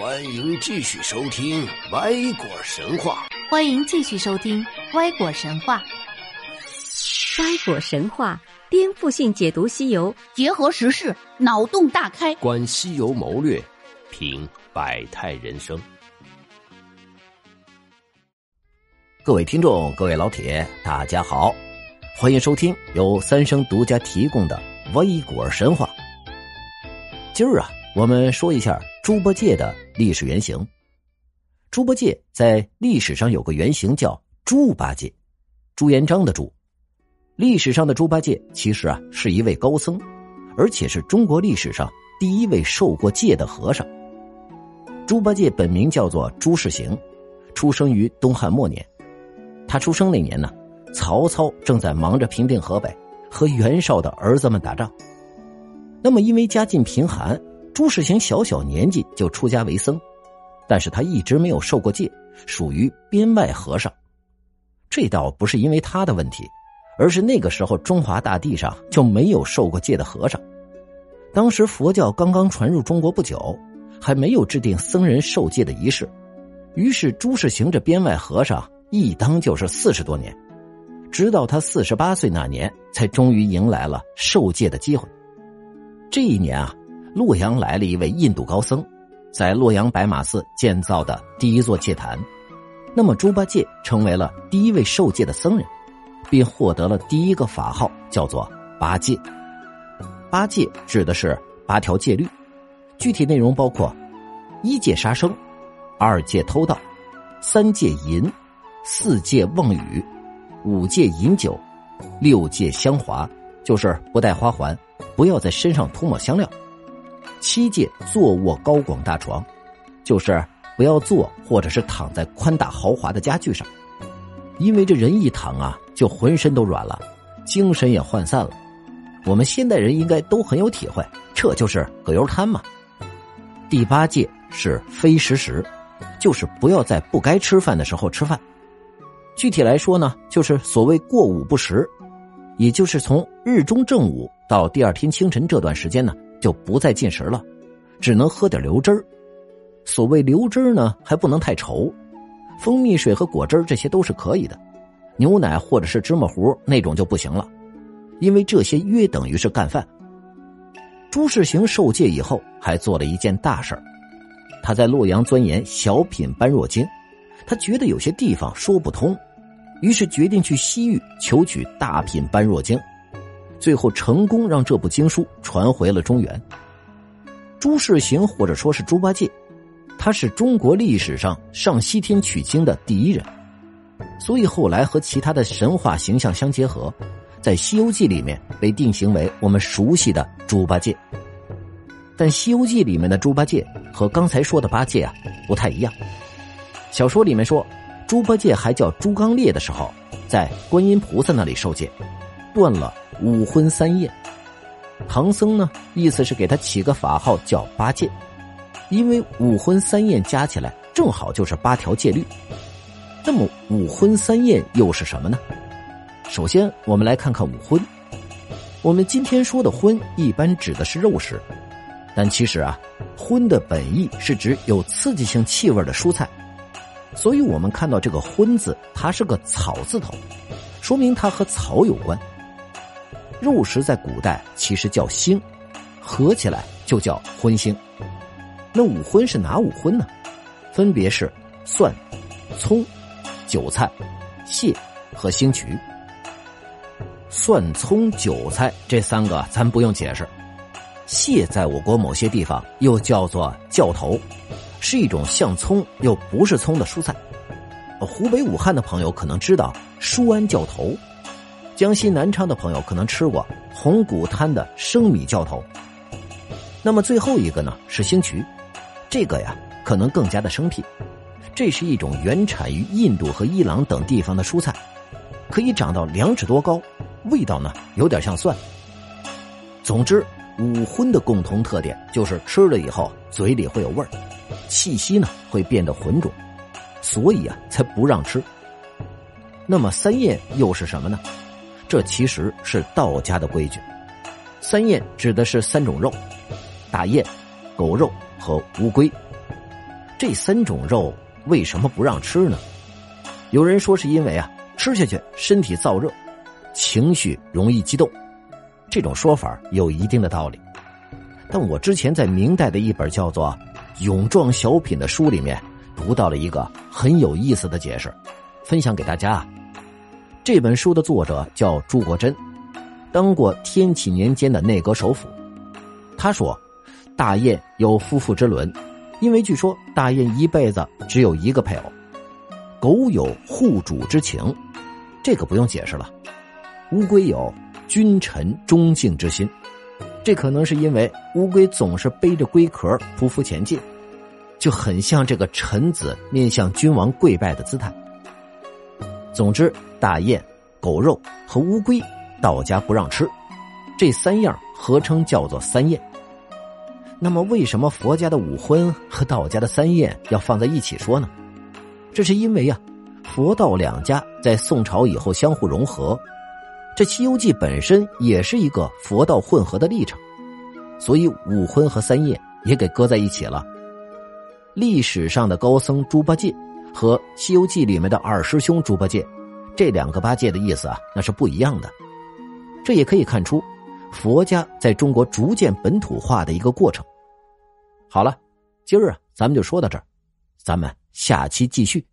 欢迎继续收听《歪果神话》。欢迎继续收听《歪果神话》。歪果神话颠覆性解读西游，结合时事，脑洞大开，观西游谋略，品百态人生。各位听众，各位老铁，大家好，欢迎收听由三生独家提供的《歪果神话》。今儿啊，我们说一下猪八戒的历史原型。猪八戒在历史上有个原型叫猪八戒，朱元璋的朱。历史上的猪八戒其实啊是一位高僧，而且是中国历史上第一位受过戒的和尚。猪八戒本名叫做朱世行，出生于东汉末年。他出生那年呢，曹操正在忙着平定河北，和袁绍的儿子们打仗。那么，因为家境贫寒，朱世行小小年纪就出家为僧，但是他一直没有受过戒，属于边外和尚。这倒不是因为他的问题，而是那个时候中华大地上就没有受过戒的和尚。当时佛教刚刚传入中国不久，还没有制定僧人受戒的仪式，于是朱世行这边外和尚一当就是四十多年，直到他四十八岁那年，才终于迎来了受戒的机会。这一年啊，洛阳来了一位印度高僧，在洛阳白马寺建造的第一座戒坛。那么猪八戒成为了第一位受戒的僧人，并获得了第一个法号，叫做八戒。八戒指的是八条戒律，具体内容包括：一戒杀生，二戒偷盗，三戒淫，四戒妄语，五戒饮酒，六戒香华，就是不戴花环。不要在身上涂抹香料。七戒坐卧高广大床，就是不要坐或者是躺在宽大豪华的家具上，因为这人一躺啊，就浑身都软了，精神也涣散了。我们现代人应该都很有体会，这就是葛优瘫嘛。第八戒是非食时，就是不要在不该吃饭的时候吃饭。具体来说呢，就是所谓过午不食，也就是从日中正午。到第二天清晨这段时间呢，就不再进食了，只能喝点流汁儿。所谓流汁儿呢，还不能太稠，蜂蜜水和果汁儿这些都是可以的，牛奶或者是芝麻糊那种就不行了，因为这些约等于是干饭。朱世行受戒以后，还做了一件大事儿他在洛阳钻研小品般若经，他觉得有些地方说不通，于是决定去西域求取大品般若经。最后成功让这部经书传回了中原。朱世行或者说是猪八戒，他是中国历史上上西天取经的第一人，所以后来和其他的神话形象相结合，在《西游记》里面被定型为我们熟悉的猪八戒。但《西游记》里面的猪八戒和刚才说的八戒啊不太一样。小说里面说，猪八戒还叫猪刚鬣的时候，在观音菩萨那里受戒，断了。五荤三宴，唐僧呢，意思是给他起个法号叫八戒，因为五荤三宴加起来正好就是八条戒律。那么五荤三宴又是什么呢？首先，我们来看看五荤。我们今天说的荤，一般指的是肉食，但其实啊，荤的本意是指有刺激性气味的蔬菜，所以我们看到这个荤字，它是个草字头，说明它和草有关。肉食在古代其实叫腥，合起来就叫荤腥。那五荤是哪五荤呢？分别是蒜、葱、韭菜、蟹和星渠。蒜、葱、韭菜这三个咱不用解释。蟹在我国某些地方又叫做教头，是一种像葱又不是葱的蔬菜。湖北武汉的朋友可能知道舒安教头。江西南昌的朋友可能吃过红谷滩的生米教头。那么最后一个呢是星渠，这个呀可能更加的生僻。这是一种原产于印度和伊朗等地方的蔬菜，可以长到两尺多高，味道呢有点像蒜。总之，五荤的共同特点就是吃了以后嘴里会有味儿，气息呢会变得浑浊，所以啊才不让吃。那么三宴又是什么呢？这其实是道家的规矩。三宴指的是三种肉：大雁、狗肉和乌龟。这三种肉为什么不让吃呢？有人说是因为啊，吃下去身体燥热，情绪容易激动。这种说法有一定的道理，但我之前在明代的一本叫做《勇壮小品》的书里面读到了一个很有意思的解释，分享给大家。这本书的作者叫朱国珍，当过天启年间的内阁首辅。他说，大雁有夫妇之伦，因为据说大雁一辈子只有一个配偶。狗有护主之情，这个不用解释了。乌龟有。君臣忠敬之心，这可能是因为乌龟总是背着龟壳匍匐前进，就很像这个臣子面向君王跪拜的姿态。总之，大雁、狗肉和乌龟，道家不让吃，这三样合称叫做三宴。那么，为什么佛家的五荤和道家的三宴要放在一起说呢？这是因为呀，佛道两家在宋朝以后相互融合。这《西游记》本身也是一个佛道混合的历程，所以五荤和三宴也给搁在一起了。历史上的高僧猪八戒和《西游记》里面的二师兄猪八戒，这两个八戒的意思啊，那是不一样的。这也可以看出，佛家在中国逐渐本土化的一个过程。好了，今儿啊，咱们就说到这儿，咱们下期继续。